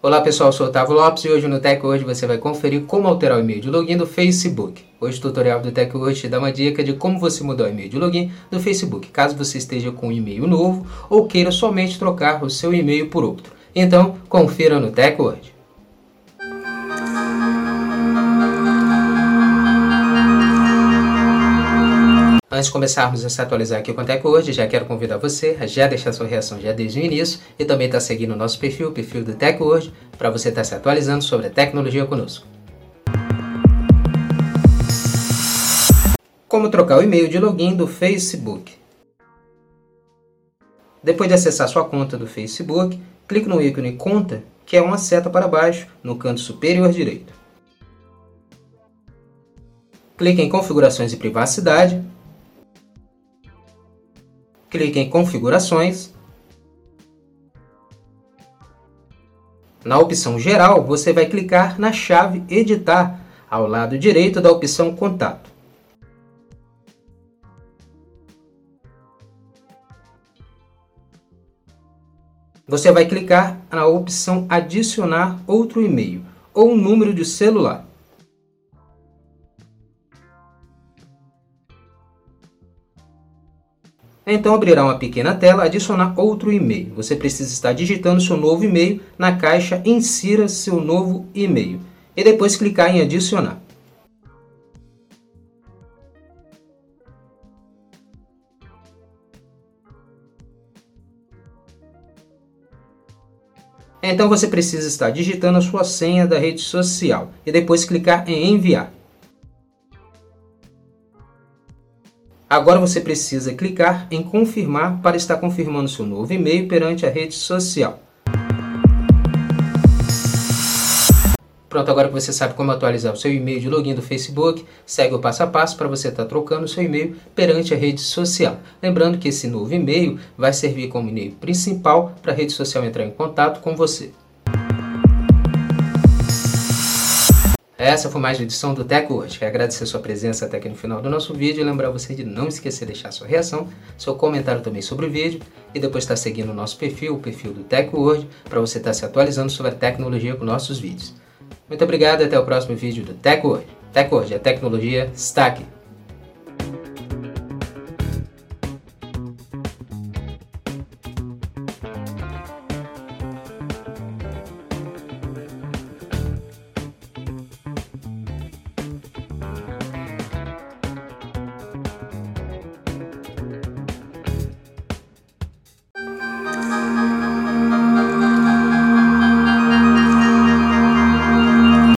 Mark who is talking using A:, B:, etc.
A: Olá pessoal, eu sou Otávio Lopes e hoje no Tech Hoje você vai conferir como alterar o e-mail de login do Facebook. Hoje o tutorial do Tech Hoje te dá uma dica de como você mudar o e-mail de login do Facebook, caso você esteja com um e-mail novo ou queira somente trocar o seu e-mail por outro. Então, confira no Tech Hoje. Antes de começarmos a se atualizar aqui com o Tech hoje, já quero convidar você a já deixar sua reação já desde o início e também estar tá seguindo o nosso perfil, o perfil do Tech hoje, para você estar tá se atualizando sobre a tecnologia conosco. Como trocar o e-mail de login do Facebook. Depois de acessar sua conta do Facebook, clique no ícone Conta, que é uma seta para baixo no canto superior direito. Clique em Configurações e Privacidade clique em Configurações. Na opção Geral, você vai clicar na chave Editar, ao lado direito da opção Contato. Você vai clicar na opção Adicionar outro e-mail ou número de celular. Então abrirá uma pequena tela adicionar outro e-mail. Você precisa estar digitando seu novo e-mail na caixa Insira seu novo e-mail e depois clicar em adicionar. Então você precisa estar digitando a sua senha da rede social e depois clicar em enviar. Agora você precisa clicar em confirmar para estar confirmando seu novo e-mail perante a rede social. Pronto, agora que você sabe como atualizar o seu e-mail de login do Facebook, segue o passo a passo para você estar trocando o seu e-mail perante a rede social. Lembrando que esse novo e-mail vai servir como e-mail principal para a rede social entrar em contato com você. Essa foi mais uma edição do Tech hoje. Quero agradecer sua presença até aqui no final do nosso vídeo e lembrar você de não esquecer de deixar sua reação, seu comentário também sobre o vídeo e depois estar seguindo o nosso perfil, o perfil do Tech hoje, para você estar se atualizando sobre a tecnologia com nossos vídeos. Muito obrigado e até o próximo vídeo do Tech hoje. Tech hoje, a tecnologia está aqui.